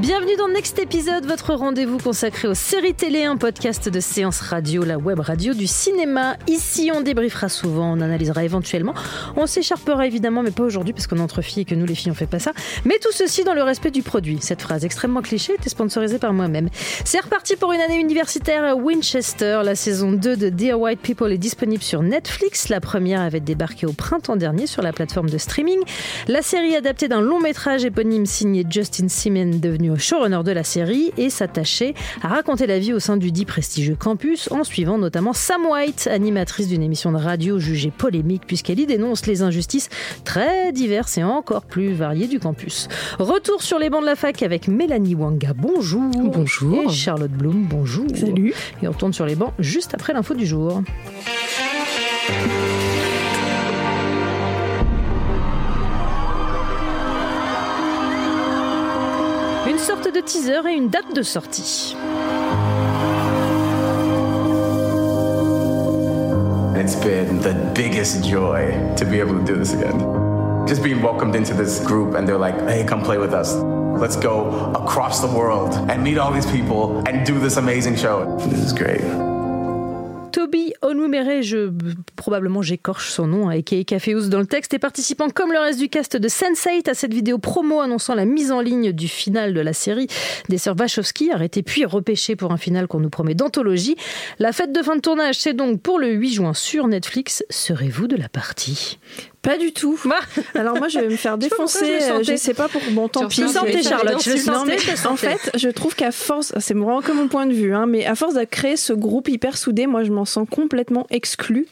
Bienvenue dans Next Épisode, votre rendez-vous consacré aux séries télé, un podcast de séance radio, la web radio du cinéma. Ici, on débriefera souvent, on analysera éventuellement. On s'écharpera évidemment, mais pas aujourd'hui parce qu'on entre filles et que nous, les filles, on fait pas ça. Mais tout ceci dans le respect du produit. Cette phrase extrêmement cliché était sponsorisée par moi-même. C'est reparti pour une année universitaire à Winchester. La saison 2 de Dear White People est disponible sur Netflix. La première avait débarqué au printemps dernier sur la plateforme de streaming. La série adaptée d'un long métrage éponyme signé Justin Simon, devenu showrunner de la série et s'attachait à raconter la vie au sein du dit prestigieux campus en suivant notamment Sam White, animatrice d'une émission de radio jugée polémique puisqu'elle y dénonce les injustices très diverses et encore plus variées du campus. Retour sur les bancs de la fac avec Mélanie Wanga, bonjour. Bonjour. Et Charlotte Bloom, bonjour. Salut. Et on tourne sur les bancs juste après l'info du jour. Sorte de teaser et une date de sortie. It's been the biggest joy to be able to do this again. Just being welcomed into this group and they're like, hey, come play with us. Let's go across the world and meet all these people and do this amazing show. This is great. Toby Onwumere, je, probablement j'écorche son nom, aka Caféus dans le texte, et participant comme le reste du cast de Sense8 à cette vidéo promo annonçant la mise en ligne du final de la série des sœurs Wachowski, arrêtées puis repêchées pour un final qu'on nous promet d'anthologie. La fête de fin de tournage, c'est donc pour le 8 juin sur Netflix. Serez-vous de la partie? Pas du tout. Alors moi, je vais me faire Je défoncer. je euh, sentais. Je sais pas pour bon tant pis. sentais, je faire Charlotte, je sentais, je En sentais. fait, je trouve qu'à force, c'est vraiment que mon point de vue, hein, mais à force de créer ce groupe hyper soudé, moi, je m'en sens complètement exclue.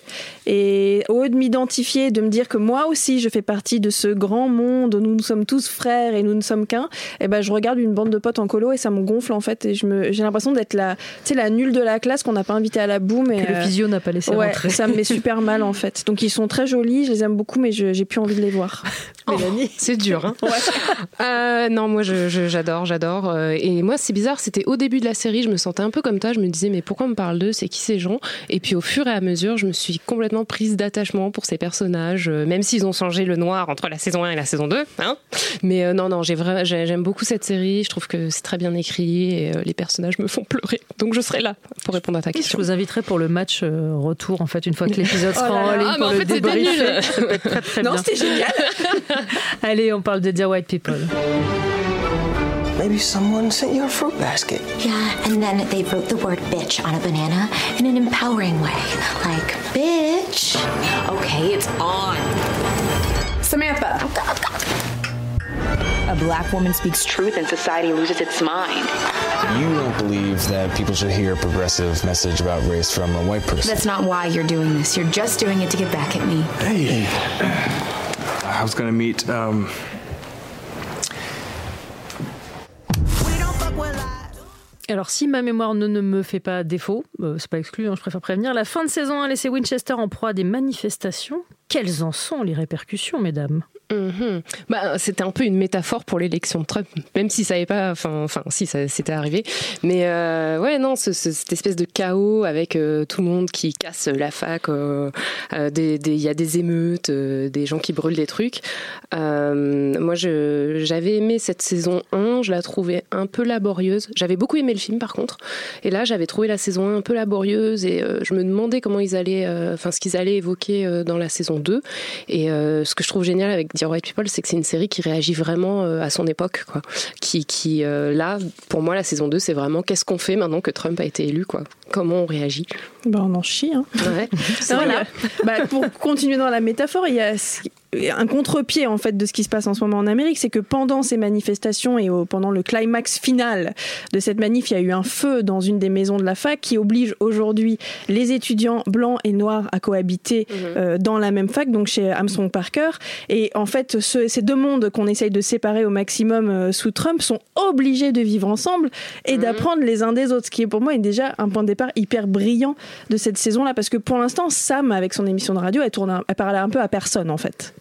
Et au lieu de m'identifier, de me dire que moi aussi, je fais partie de ce grand monde où nous, nous sommes tous frères et nous ne sommes qu'un, et ben, je regarde une bande de potes en colo et ça me gonfle en fait. Et je me, j'ai l'impression d'être la, tu la nulle de la classe qu'on n'a pas invité à la boum. Et, Que le euh, physio n'a pas laissé Ouais, rentrer. ça me met super mal en fait. Donc ils sont très jolis, je les aime beaucoup, mais je- j'ai plus envie de les voir. Mélanie C'est dur, hein Euh, Non, moi je- je- j'adore, j'adore. Euh, Et moi, c'est bizarre, c'était au début de la série, je me sentais un peu comme toi, je me disais, mais pourquoi on me parle d'eux C'est qui ces gens? Et puis au fur et à mesure, je me suis complètement prise d'attachement pour ces personnages, euh, même s'ils ont changé le noir entre la saison 1 et la saison 2. Hein mais euh, non, non, j'aime beaucoup cette série, je trouve que c'est très bien écrit et euh, les personnages me font pleurer. Donc je serai là pour répondre à ta Je question. vous inviterai pour le match retour, en fait, une fois que l'épisode Oh sera là en ligne Ah, mais pour en le fait, c'était nul. Très très non, bien. c'était génial. Allez, on parle de Dear White People. Maybe someone sent you a fruit basket. Yeah, and then they wrote the word bitch on a banana in an empowering way. Like, bitch? Okay, it's on. A black woman speaks truth and society loses its mind. You don't believe that people should hear a progressive message about race from a white person. That's not why you're doing this. You're just doing it to get back at me. Hey. I was gonna meet, um, Alors, si ma mémoire ne, ne me fait pas défaut, euh, c'est pas exclu, hein, je préfère prévenir, la fin de saison a laissé Winchester en proie à des manifestations. Quelles en sont les répercussions, mesdames? Mhm. Bah, c'était un peu une métaphore pour l'élection de Trump, même si ça n'avait pas, enfin, si ça c'était arrivé. Mais euh, ouais, non, ce- ce- cette espèce de chaos avec euh, tout le monde qui casse la fac, euh, il y a des émeutes, des gens qui brûlent des trucs. Moi, j'avais aimé cette saison 1, je la trouvais un peu laborieuse. J'avais beaucoup aimé le film, par contre. Et là, j'avais trouvé la saison 1 un peu laborieuse et je me demandais comment ils allaient, enfin, ce qu'ils allaient évoquer dans la saison 2. Et ce que je trouve génial avec People, c'est que c'est une série qui réagit vraiment euh, à son époque, quoi. Qui, qui euh, là, pour moi, la saison 2, c'est vraiment qu'est-ce qu'on fait maintenant que Trump a été élu, quoi. Comment on réagit. Bah, on en chie. Hein. Ouais. A- bah, pour continuer dans la métaphore, il y a, un contre-pied en fait de ce qui se passe en ce moment en Amérique, c'est que pendant ces manifestations et au, pendant le climax final de cette manif, il y a eu un feu dans une des maisons de la fac qui oblige aujourd'hui les étudiants blancs et noirs à cohabiter Mhm. euh, dans la même fac, donc chez Armstrong Parker. Et en fait, ce- ces deux mondes qu'on essaye de séparer au maximum euh, sous Trump sont obligés de vivre ensemble et Mhm. d'apprendre les uns des autres, ce qui est pour moi est déjà un point de départ hyper brillant de cette saison-là, parce que pour l'instant, Sam, avec son émission de radio, elle, tourne un- elle parlait un peu à personne, en fait.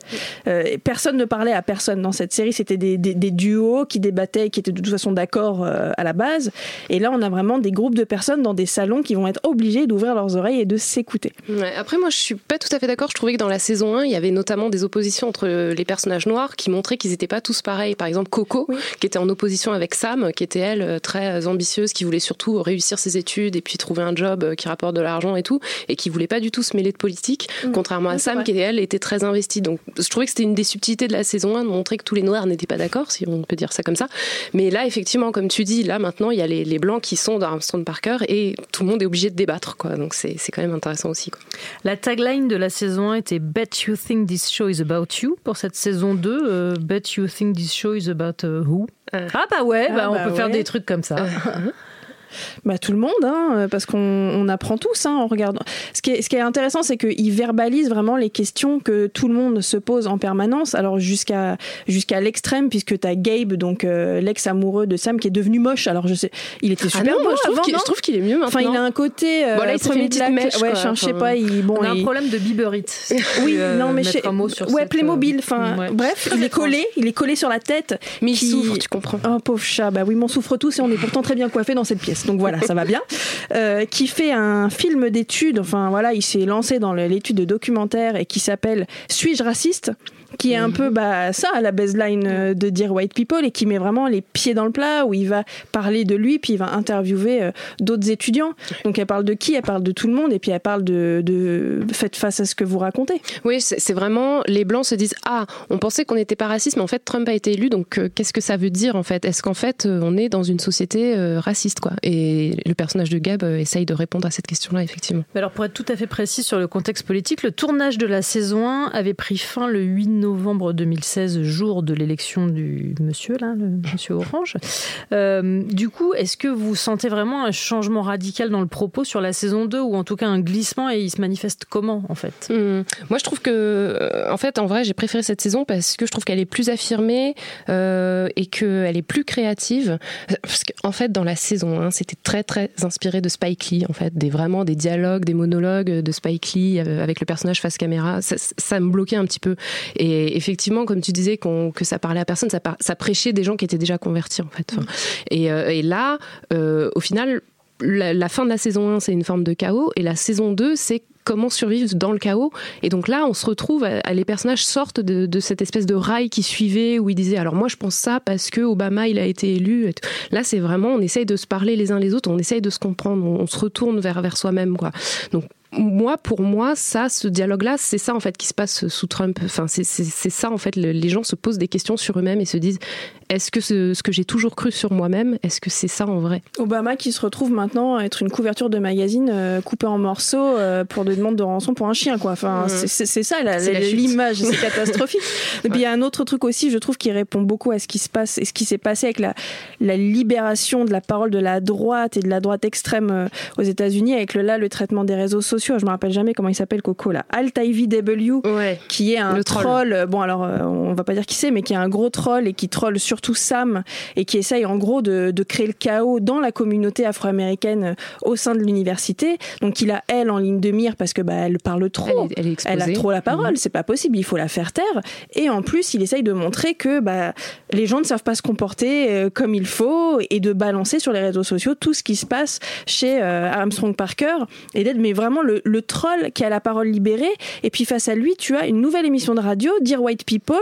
Euh, personne ne parlait à personne dans cette série, c'était des, des- des duos qui débattaient, qui étaient de toute façon d'accord euh, à la base. Et là, on a vraiment des groupes de personnes dans des salons qui vont être obligés d'ouvrir leurs oreilles et de s'écouter. Ouais, après, moi, je suis pas tout à fait d'accord. Je trouvais que dans la saison 1, il y avait notamment des oppositions entre les personnages noirs qui montraient qu'ils n'étaient pas tous pareils. Par exemple, Coco, qui était en opposition avec Sam, qui était elle euh, très ambitieuse, qui voulait surtout réussir ses études et puis trouver un job euh, qui rapporte de l'argent et tout, et qui voulait pas du tout se mêler de politique, contrairement à Oui, Sam, qui elle était très investie. Donc, je trouvais que c'était une des subtilités de la saison 1 de montrer que tous les noirs n'étaient pas d'accord, si on peut dire ça comme ça. Mais là, effectivement, comme tu dis, là maintenant, il y a les, les blancs qui sont dans Armstrong Parker et tout le monde est obligé de débattre, quoi. Donc, c'est c'est quand même intéressant aussi, quoi. La tagline de la saison 1 était Bet you think this show is about you. Pour cette saison 2, euh, Bet you think this show is about euh, who Euh. Ah bah ouais, Ah bah, on bah peut faire des trucs comme ça. Bah, tout le monde, hein, parce qu'on on apprend tous hein, en regardant. Ce qui est, ce qui est intéressant, c'est qu'il verbalise vraiment les questions que tout le monde se pose en permanence. Alors jusqu'à jusqu'à l'extrême, puisque tu as Gabe, donc euh, l'ex-amoureux de Sam, qui est devenu moche. Alors je sais, il était Ah super non, beau moi, je trouve avant, qu'il- non je trouve qu'il est mieux maintenant. Enfin, il a un côté euh, Bon, là, il s'est fait une petite mèche, Ouais, quoi. je, je sais Enfin, pas. Il, bon, on a un problème de biberite. oui, euh, non, mais je- un mot sur ouais, cette, Playmobil. euh, Enfin, ouais. bref, il est collé, il est collé sur la tête. Mais il qui- souffre, tu comprends. Oh pauvre chat, bah oui, on souffre tous et on est pourtant très bien coiffé dans cette pièce. Donc voilà, ça va bien. Euh, qui fait un film d'études, enfin voilà, il s'est lancé dans l'étude de documentaire et qui s'appelle Suis-je raciste? Qui est un peu bah, ça, la baseline euh, de Dear White People, et qui met vraiment les pieds dans le plat, où il va parler de lui, puis il va interviewer euh, d'autres étudiants. Donc elle parle de qui? Elle parle de tout le monde, et puis elle parle de, de faites face à ce que vous racontez. Oui, c'est vraiment les blancs se disent ah on pensait qu'on n'était pas raciste mais en fait Trump a été élu donc euh, qu'est-ce que ça veut dire en fait? Est-ce qu'en fait on est dans une société euh, raciste quoi? Et le personnage de Gab euh, essaye de répondre à cette question-là effectivement. Mais Alors pour être tout à fait précis sur le contexte politique, le tournage de la saison 1 avait pris fin le 8 novembre 2016, jour de l'élection du monsieur là, le monsieur Orange. Euh, du coup, est-ce que vous sentez vraiment un changement radical dans le propos sur la saison 2 ou en tout cas un glissement et il se manifeste comment en fait? Hum, Moi, je trouve que, euh, en fait, en vrai, j'ai préféré cette saison parce que je trouve qu'elle est plus affirmée euh, et qu'elle est plus créative. Parce qu'en fait, dans la saison 1, c'était très, très inspiré de Spike Lee, en fait, des vraiment des dialogues, des monologues de Spike Lee avec le personnage face caméra. Ça, ça me bloquait un petit peu. Et effectivement, comme tu disais, que ça parlait à personne, ça, par- ça prêchait des gens qui étaient déjà convertis, en fait. Enfin, et, euh, et là, euh, au final, la, la fin de la saison 1, c'est une forme de chaos, et la saison 2, c'est comment survivre dans le chaos. Et donc là, on se retrouve, à- à- les personnages sortent de, de cette espèce de rail qui suivait, où ils disaient, alors moi je pense ça parce que Obama, il a été élu. Et tout. Là, c'est vraiment, on essaye de se parler les uns les autres, on essaye de se comprendre, on, on se retourne vers, vers soi-même. quoi. Donc moi, pour moi, ça, ce dialogue-là, c'est ça en fait qui se passe sous Trump. Enfin, c'est ça en fait. le- les gens se posent des questions sur eux-mêmes et se disent est-ce que ce, ce que j'ai toujours cru sur moi-même, est-ce que c'est ça en vrai? Obama qui se retrouve maintenant à être une couverture de magazine euh, coupée en morceaux euh, pour des demandes de rançon pour un chien quoi. Enfin Mhm. c'est- ça l'image, c'est catastrophique. Et puis il y a un autre truc aussi, je trouve qui répond beaucoup à ce qui se passe et ce qui s'est passé avec la, la libération de la parole de la droite et de la droite extrême euh, aux États-Unis avec le là le traitement des réseaux sociaux. Je me rappelle jamais comment il s'appelle Coco là. Alt Ivy W Ouais. qui est un Le troll. troll. euh, Bon, alors, euh, on va pas dire qui c'est, mais qui est un gros troll et qui troll surtout Sam et qui essaye en gros de, de créer le chaos dans la communauté afro-américaine euh, au sein de l'université. Donc, il a elle en ligne de mire parce que bah, elle parle trop. Elle est, elle est exposée. Elle a trop la parole, Mhm. c'est pas possible, il faut la faire taire. Et en plus, il essaye de montrer que bah, les gens ne savent pas se comporter comme il faut et de balancer sur les réseaux sociaux tout ce qui se passe chez euh, Armstrong Parker et d'être mais vraiment le, le troll qui a la parole libérée. Et puis face à lui, tu as une nouvelle émission de radio, Dear White People,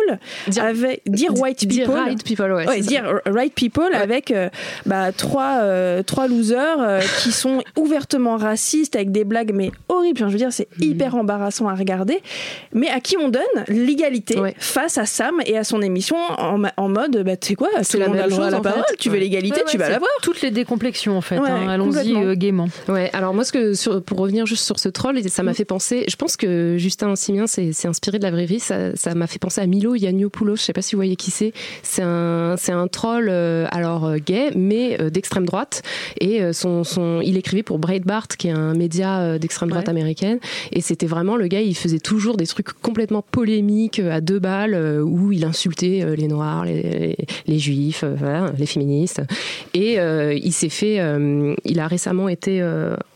Dear- avec Dear White Dear People. right people, ouais. Ouais, c'est ça. Dear Right People avec euh, bah, trois, euh, trois losers euh, qui sont ouvertement racistes avec des blagues mais horribles. Enfin, je veux dire, c'est Mhm. hyper embarrassant à regarder. Mais à qui on donne l'égalité Ouais. face à Sam et à son émission en, mode, bah, tu sais quoi, tout le la monde a même le droit à chose, la en fait. parole, tu veux l'égalité, Ouais, ouais, tu vas c'est l'avoir. Toutes les décomplexions en fait. Ouais, hein. Allons-y euh, gaiement. Ouais, alors moi, ce que, sur- pour revenir juste sur sur ce troll et ça m'a fait penser. Je pense que Justin Simien s'est inspiré de la vraie vie. Ça m'a fait penser à Milo Yiannopoulos. Je sais pas si vous voyez qui c'est. C'est un, un troll alors gay, mais d'extrême droite. Et son, son, il écrivait pour Breitbart, qui est un média d'extrême droite américaine. Et c'était vraiment le gars. Il faisait toujours des trucs complètement polémiques à deux balles où il insultait les noirs, les, les, juifs, les féministes. Et il s'est fait, il a récemment été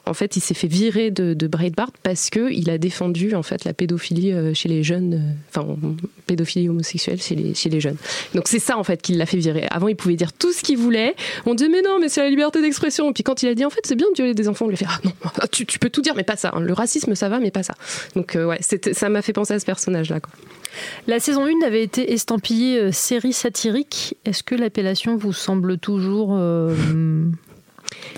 en fait, il s'est fait virer de, de Breitbart parce que il a défendu en fait la pédophilie euh, chez les jeunes, euh, enfin pédophilie homosexuelle chez les, jeunes. Donc c'est ça en fait qui l'a fait virer. Avant, il pouvait dire tout ce qu'il voulait. On disait mais non, mais c'est la liberté d'expression. Et puis quand il a dit en fait c'est bien de violer des enfants, on lui a fait ah non, tu, peux tout dire mais pas ça. Hein. Le racisme ça va mais pas ça. Donc euh, ouais, ça m'a fait penser à ce personnage là. La saison 1 avait été estampillée série satirique. Est-ce que l'appellation vous semble toujours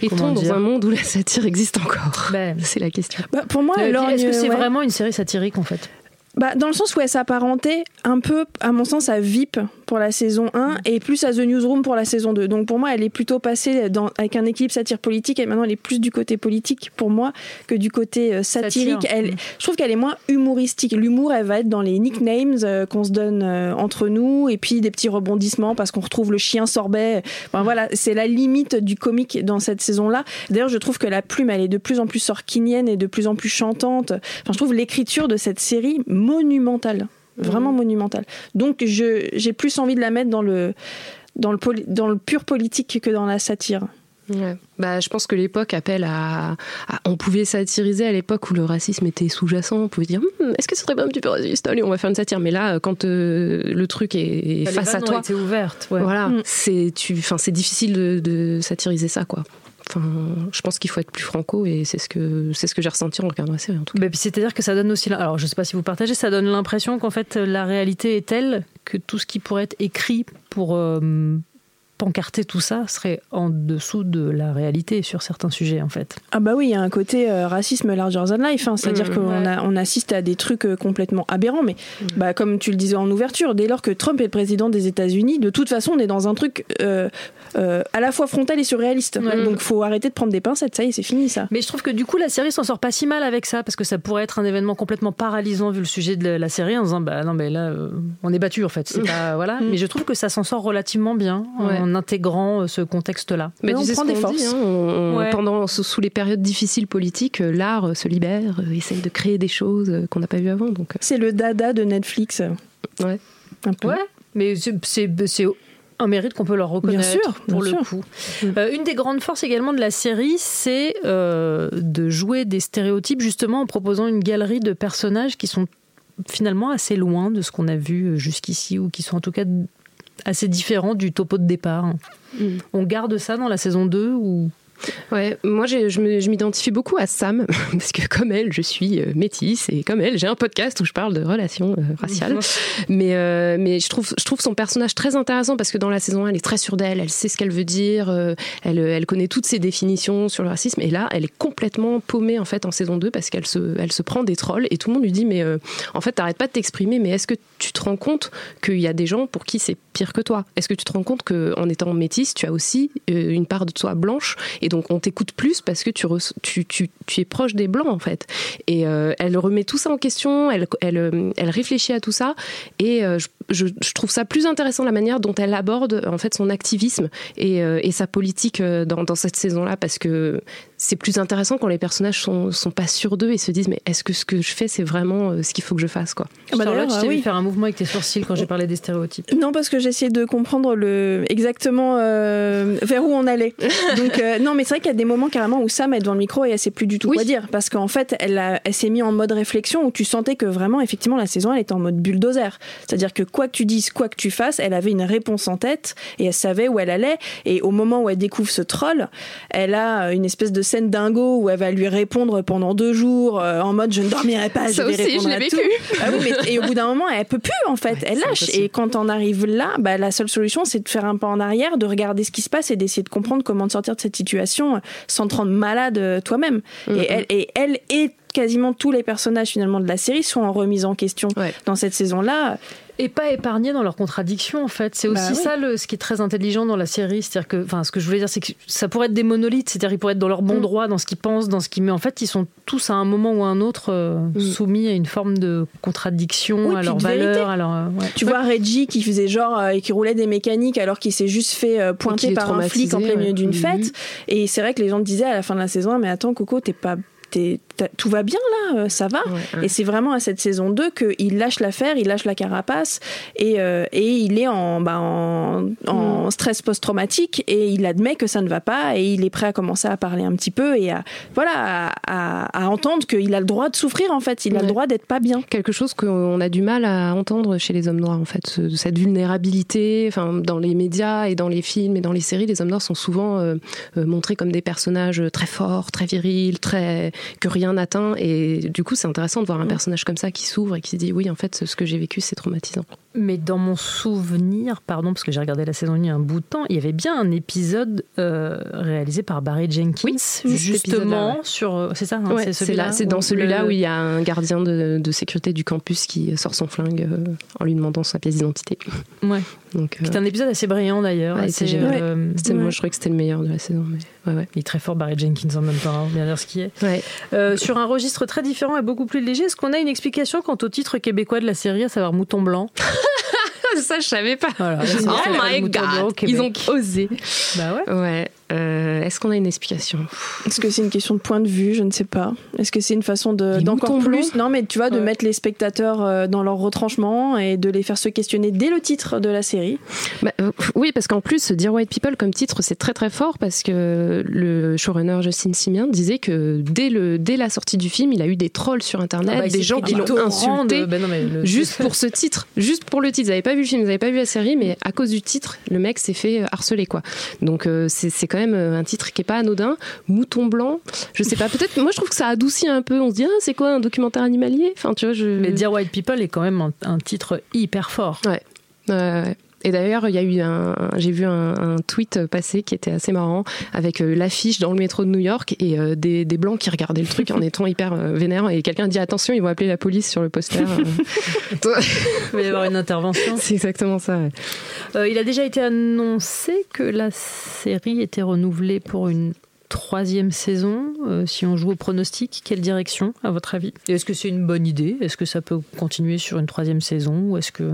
est-on dans un monde où la satire existe encore. Ben, C'est la question. Bah, pour moi, est-ce que c'est vraiment une série satirique en fait? Bah, dans le sens où elle s'apparentait un peu, à mon sens, à VIP pour la saison 1 et plus à The Newsroom pour la saison 2. Donc pour moi, elle est plutôt passée dans, avec un équilibre satire politique et maintenant elle est plus du côté politique pour moi que du côté euh, satirique. Elle, je trouve qu'elle est moins humoristique. L'humour, elle va être dans les nicknames euh, qu'on se donne euh, entre nous et puis des petits rebondissements parce qu'on retrouve le chien sorbet. Enfin, voilà, c'est la limite du comique dans cette saison-là. D'ailleurs, je trouve que la plume, elle est de plus en plus sorkinienne et de plus en plus chantante. Enfin, je trouve l'écriture de cette série monumentale vraiment monumentale. Donc j'ai plus envie de la mettre dans le, dans le, dans le pur politique que dans la satire. Bah, je pense que l'époque appelle à, On pouvait satiriser à l'époque où le racisme était sous-jacent. On pouvait dire hum, est-ce que ce serait pas un petit peu raciste? Allez, on va faire une satire. Mais là, quand euh, le truc est, face à toi. c'est ouverte. Voilà, mm. c'est difficile de, de satiriser ça, quoi. Enfin, je pense qu'il faut être plus franco et c'est ce que c'est ce que j'ai ressenti en regardant la série en tout cas. c'est-à-dire que ça donne aussi, alors je sais pas si vous partagez, ça donne l'impression qu'en fait la réalité est telle que tout ce qui pourrait être écrit pour euh, pancarter tout ça serait en dessous de la réalité sur certains sujets en fait. Ah bah oui, il y a un côté euh, racisme larger than life, hein. c'est-à-dire mmh, qu'on on assiste à des trucs euh, complètement aberrants, mais mmh. bah, comme tu le disais en ouverture, dès lors que Trump est le président des États-Unis, de toute façon on est dans un truc euh, à la fois frontal et surréaliste. donc Donc faut arrêter de prendre des pincettes, ça y est, c'est fini ça. Mais je trouve que du coup la série s'en sort pas si mal avec ça, parce que ça pourrait être un événement complètement paralysant vu le sujet de la série, en disant bah non mais là euh, on est battu en fait. Pas voilà. Mm. Mais je trouve que ça s'en sort relativement bien en intégrant euh, ce contexte-là. Mais, on prend des forces. Hein, pendant sous les périodes difficiles politiques, l'art se libère, essaye de créer des choses qu'on n'a pas vues avant. Donc c'est le dada de Netflix. Ouais. Un peu. Ouais. Mais c'est un mérite qu'on peut leur reconnaître sûr, pour le coup. Euh, une des grandes forces également de la série, c'est euh, de jouer des stéréotypes justement en proposant une galerie de personnages qui sont finalement assez loin de ce qu'on a vu jusqu'ici ou qui sont en tout cas assez différents du topo de départ. Mm. On garde ça dans la saison 2 ou? Ouais, moi je m'identifie beaucoup à Sam parce que comme elle, je suis euh, métisse et comme elle, j'ai un podcast où je parle de relations euh, raciales. mais euh, mais je trouve je trouve son personnage très intéressant parce que dans la saison 1, elle est très sûre d'elle, elle sait ce qu'elle veut dire, elle elle connaît toutes ses définitions sur le racisme et là, elle est complètement paumée en fait en saison 2 parce qu'elle se elle se prend des trolls et tout le monde lui dit mais en fait, t'arrêtes pas de t'exprimer mais est-ce que tu te rends compte qu'il y a des gens pour qui c'est pire que toi Est-ce que tu te rends compte que en étant métisse, tu as aussi une part de toi blanche et donc on t'écoute plus parce que tu, es proche des blancs en fait. Et euh, elle remet tout ça en question, elle, euh, réfléchit à tout ça, et euh, je, je, trouve ça plus intéressant la manière dont elle aborde en fait son activisme et, et sa politique dans, dans cette saison-là, parce que c'est plus intéressant quand les personnages sont, sont pas sûrs d'eux et se disent mais est-ce que ce que je fais c'est vraiment ce qu'il faut que je fasse quoi? Ah bah Charlotte, je t'ai vu faire un mouvement avec tes sourcils quand j'ai parlé des stéréotypes. Non parce que j'essayais de comprendre le exactement vers où on allait. Donc non mais c'est vrai qu'il y a des moments carrément où Sam est devant le micro et elle sait plus du tout quoi dire parce qu'en fait elle, elle s'est mise en mode réflexion où tu sentais que vraiment effectivement la saison elle était en mode bulldozer c'est-à-dire que quoi que tu dises quoi que tu fasses elle avait une réponse en tête et elle savait où elle allait. Et au moment où elle découvre ce troll elle a une espèce de scène dingo où elle va lui répondre pendant deux jours euh, en mode je ne dormirai pas je vais répondre à tout. Ah et au bout d'un moment elle peut plus en fait. Elle lâche. et quand on arrive là bah, la seule solution c'est de faire un pas en arrière de regarder ce qui se passe et d'essayer de comprendre comment sortir de cette situation sans te rendre malade euh, toi-même. Et, elle, et elle est quasiment tous les personnages finalement de la série sont en remise en question dans cette saison-là et pas épargnés dans leurs contradictions en fait. C'est Bah aussi oui. ça le, ce qui est très intelligent dans la série, c'est-à-dire que, enfin, ce que je voulais dire, c'est que ça pourrait être des monolithes, c'est-à-dire ils pourraient être dans leur bon Mm. droit, dans ce qu'ils pensent, dans ce qu'ils, mais en fait, ils sont tous à un moment ou à un autre euh, soumis à une forme de contradiction, Mm. Oui, à leurs valeurs, à leur. euh, ouais. Tu vois Reggie qui faisait genre euh, et qui roulait des mécaniques alors qu'il s'est juste fait euh, pointer par un flic en plein milieu ouais. d'une Mhm. fête. Et c'est vrai que les gens disaient à la fin de la saison, mais attends Coco, t'es pas t'es- tout va bien là, euh, ça va. ouais. Et c'est vraiment à cette saison 2 qu'il lâche l'affaire, il lâche la carapace et, euh, et il est en, bah, en, en Mm. stress post-traumatique et il admet que ça ne va pas et il est prêt à commencer à parler un petit peu et à, voilà, à, à- à entendre qu'il a le droit de souffrir en fait, il a le droit d'être pas bien. quelque chose qu'on a du mal à entendre chez les hommes noirs en fait ce- cette vulnérabilité enfin dans les médias et dans les films et dans les séries les hommes noirs sont souvent euh, montrés comme des personnages très forts très virils très que rien n'atteint et du coup c'est intéressant de voir un personnage comme ça qui s'ouvre et qui se dit oui en fait ce que j'ai vécu c'est traumatisant Mais dans mon souvenir, pardon, parce que j'ai regardé la saison 1 il y a un bout de temps, il y avait bien un épisode euh, réalisé par Barry Jenkins, Oui, justement ouais. sur. euh, C'est ça, hein, Ouais, c'est là, c'est dans celui-là le- où il y a un gardien de, de sécurité du campus qui sort son flingue euh, en lui demandant sa pièce d'identité. Ouais. Donc, euh, C'est un épisode assez brillant d'ailleurs. Ouais, assez, moi je trouvais que c'était le meilleur de la saison. Mais, ouais, ouais. Il est très fort, Barry Jenkins en même temps, hein, bien dire ce qui est. Ouais. Euh, sur un registre très différent et beaucoup plus léger, est-ce qu'on a une explication quant au titre québécois de la série, à savoir Mouton Blanc? ça je savais pas. Voilà, oh my god, ils ont osé. Bah ouais. Ouais. euh, Est-ce qu'on a une explication? Est-ce que c'est une question de point de vue? Je ne sais pas. Est-ce que c'est une façon d'encore plus? Non, mais tu vois, de Ouais. mettre les spectateurs euh, dans leur retranchement et de les faire se questionner dès le titre de la série. Bah, euh, Oui, parce qu'en plus, Dear White People comme titre, c'est très très fort parce que le showrunner Justin Simien disait que dès, le, dès la sortie du film, il a eu des trolls sur Internet, Ah bah, des gens qui l'ont insulté. de- bah non, mais le- Juste pour ce titre, juste pour le titre. Ils n'avaient pas vu le film, ils n'avaient pas vu la série, mais à cause du titre, le mec s'est fait harceler quoi. Donc euh, c'est quand même euh, un titre qui est pas anodin. Mouton blanc, je sais pas. Peut-être, moi je trouve que ça adoucit un peu. On se dit ah c'est quoi un documentaire animalier? Enfin tu vois je. Mais Dear White People est quand même un, un titre hyper fort. Ouais. Ouais, ouais. Et d'ailleurs, il y a eu un, j'ai vu un, un tweet passer qui était assez marrant avec euh, l'affiche dans le métro de New York et euh, des, des blancs qui regardaient le truc en étant hyper euh, vénères et quelqu'un dit attention, ils vont appeler la police sur le poster. Il va y avoir une intervention. C'est exactement ça. ouais. Euh, il a déjà été annoncé que la série était renouvelée pour une troisième saison. Euh, si on joue au pronostic, quelle direction, à votre avis? Est-ce que c'est une bonne idée? Est-ce que ça peut continuer sur une troisième saison? Ou est-ce que...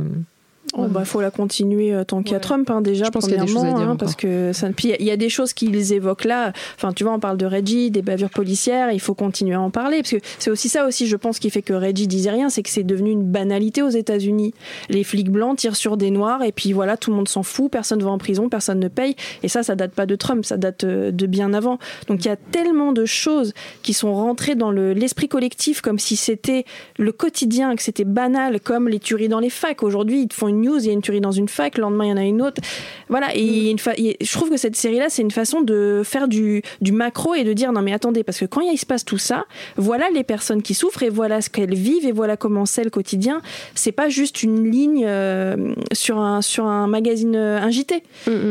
Oh, bah, faut la continuer euh, tant qu'il y a Trump, hein, déjà, Je pense qu'il y a des premièrement, choses à dire hein, parce que ça, puis il y a- il y, a des choses qu'ils évoquent là. Enfin, tu vois, on parle de Reggie, des bavures policières, il faut continuer à en parler, parce que c'est aussi ça aussi, je pense, qui fait que Reggie disait rien, c'est que c'est devenu une banalité aux États-Unis. Les flics blancs tirent sur des noirs, et puis voilà, tout le monde s'en fout, personne va en prison, personne ne paye, et ça, ça date pas de Trump, ça date euh, de bien avant. Donc il y a tellement de choses qui sont rentrées dans le- l'esprit collectif, comme si c'était le quotidien, que c'était banal, comme les tueries dans les facs. Aujourd'hui, ils te font une news, il y a une tuerie dans une fac, le lendemain, il y en a une autre. Voilà, et il y a une fa- il y a- je trouve que cette série-là, c'est une façon de faire du, du macro et de dire non, mais attendez, parce que quand il se passe tout ça, voilà les personnes qui souffrent et voilà ce qu'elles vivent et voilà comment c'est le quotidien. C'est pas juste une ligne euh, sur, un, sur un magazine, euh, un JT.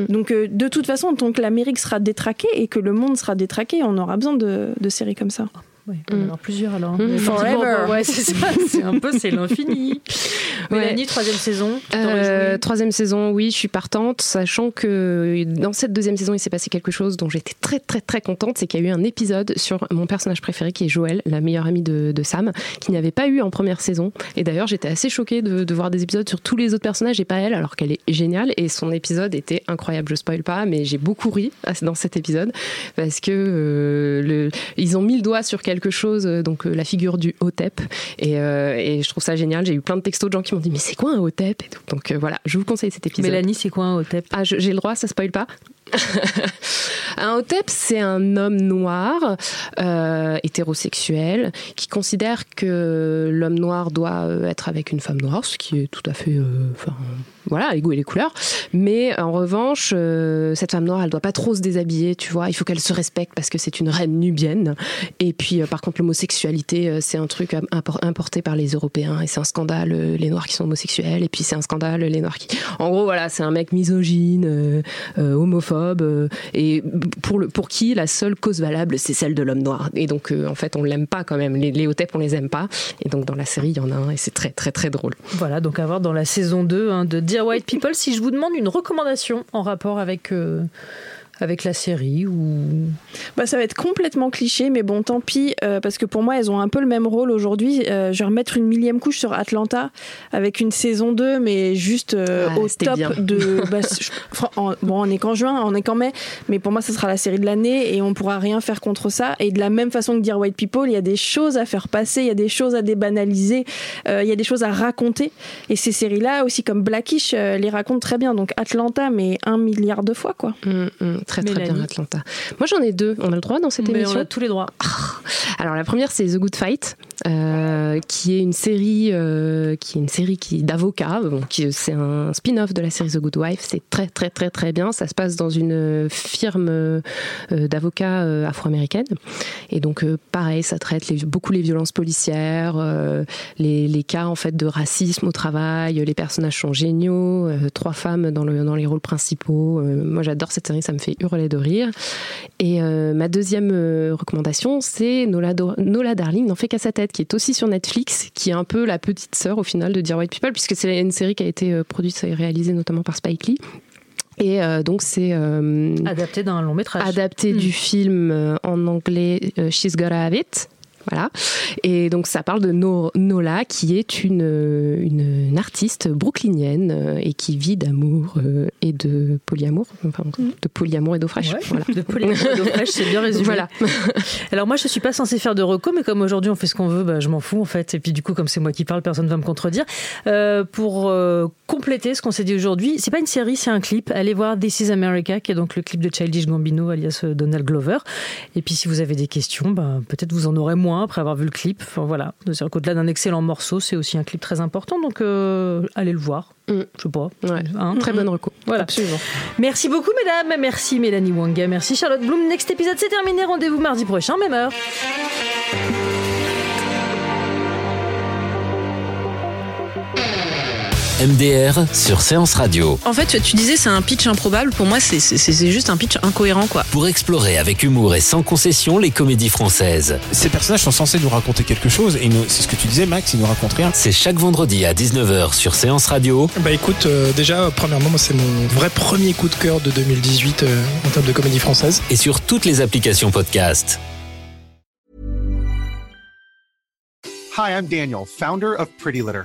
Donc, euh, de toute façon, tant que l'Amérique sera détraquée et que le monde sera détraqué, on aura besoin de, de séries comme ça. Ouais, il peut y en avoir plusieurs alors. Mm. Mais Forever. Ouais, c'est ça. C'est un peu, c'est l'infini. Ouais. Mélanie, troisième saison. Euh, troisième saison, oui, je suis partante, sachant que dans cette deuxième saison, il s'est passé quelque chose dont j'étais très très très contente, c'est qu'il y a eu un épisode sur mon personnage préféré qui est Joël, la meilleure amie de, de Sam, qui n'y avait pas eu en première saison. Et d'ailleurs, j'étais assez choquée de, de voir des épisodes sur tous les autres personnages et pas elle, alors qu'elle est géniale. Et son épisode était incroyable. Je spoil pas, mais j'ai beaucoup ri dans cet épisode parce que euh, le, ils ont mis le doigt sur quelque chose, euh, donc euh, la figure du Hotep. Et, euh, et je trouve ça génial. J'ai eu plein de textos de gens qui m'ont dit mais c'est quoi un Hotep et tout. Donc voilà, je vous conseille cet épisode. Mélanie, c'est quoi un Hotep? Ah, j'ai le droit, ça spoil pas. un Hotep, c'est un homme noir, euh, hétérosexuel, qui considère que l'homme noir doit euh, être avec une femme noire, ce qui est tout à fait, euh, enfin, voilà, les goûts et les couleurs. Mais en revanche, cette femme noire, elle doit pas trop se déshabiller, tu vois. Il faut qu'elle se respecte parce que c'est une reine nubienne. Et puis, par contre, l'homosexualité, c'est un truc impor- importé par les Européens et c'est un scandale les noirs qui sont homosexuels. Et puis, c'est un scandale les noirs qui. En gros, voilà, c'est un mec misogyne, homophobe. Euh, et pour, qui la seule cause valable c'est celle de l'homme noir. Et donc en fait on l'aime pas quand même. Les Léotep on les aime pas. Et donc dans la série il y en a un et c'est très très très drôle. Voilà donc à voir dans la saison 2 hein, de Dear White People. Si je vous demande une recommandation en rapport avec avec la série ou bah ça va être complètement cliché mais bon tant pis euh, parce que pour moi elles ont un peu le même rôle aujourd'hui. Euh, je vais remettre une millième couche sur Atlanta avec une saison 2 mais juste euh, au top de bah, bon on est qu'en juin on est qu'en mai mais pour moi ce sera la série de l'année et on pourra rien faire contre ça. Et de la même façon que dire White People il y a des choses à faire passer il y a des choses à débanaliser il y a des choses à raconter. Et ces séries là aussi comme Blackish les racontent très bien. Donc Atlanta mais un milliard de fois quoi. Mm, mm très très bien Atlanta. Moi j'en ai deux. On a le droit dans cette émission. On a tous les droits. Ah. Alors la première c'est The Good Fight, euh, qui est une série euh, qui est une série qui d'avocats. c'est un spin-off de la série The Good Wife. C'est très très très très bien. Ça se passe dans une firme euh, d'avocats afro-américaine. Et donc pareil, ça traite beaucoup les violences policières, les, les, cas en fait de racisme au travail. Les personnages sont géniaux. trois femmes dans, le, dans les rôles principaux. moi j'adore cette série, ça me fait hurler de rire. Et euh, ma deuxième euh, recommandation, c'est Nola, Nola Darling n'en fait qu'à sa tête, qui est aussi sur Netflix, qui est un peu la petite sœur au final de Dear White People, puisque c'est une série qui a été euh, produite et réalisée notamment par Spike Lee. Et donc c'est adapté d'un long métrage, adapté du hmm. film en anglais She's Gotta Have It, voilà. Et donc ça parle de Nola, qui est une, une, artiste brooklynienne euh, et qui vit d'amour euh, et de polyamour, enfin, mm. de polyamour et d'eau fraîche. Voilà. De polyamour et d'eau fraîche, c'est bien résumé. Voilà. Alors moi, je suis pas censée faire de reco, mais comme aujourd'hui on fait ce qu'on veut, bah, je m'en fous en fait. Et puis du coup, comme c'est moi qui parle, personne ne va me contredire. Euh, pour compléter ce qu'on s'est dit aujourd'hui, c'est pas une série, c'est un clip. Allez voir This is America, qui est donc le clip de Childish Gambino, alias Donald Glover. Et puis si vous avez des questions, bah, peut-être vous en aurez moins après avoir vu le clip. Enfin, voilà. C'est-à-dire qu'au-delà d'un excellent morceau, c'est aussi un clip très important. Donc, euh, allez le voir. Mm. Je sais pas. Hein. Très bonne recours. Voilà. Absolument. Merci beaucoup, mesdames. Merci, Mélanie Wanga. Merci, Charlotte Bloom. Next épisode, c'est terminé. Rendez-vous mardi prochain, même heure. MDR sur Séance Radio. En fait, tu disais c'est un pitch improbable. Pour moi, c'est juste un pitch incohérent, quoi. Pour explorer avec humour et sans concession les comédies françaises. Ces personnages sont censés nous raconter quelque chose et c'est ce que tu disais, Max, ils nous racontent rien. C'est chaque vendredi à 19h sur Séance Radio. Bah écoute, euh, déjà, premièrement, moi, c'est mon vrai premier coup de cœur de 2018 euh, en termes de comédie française. Et sur toutes les applications podcast. Hi, I'm Daniel, founder of Pretty Litter.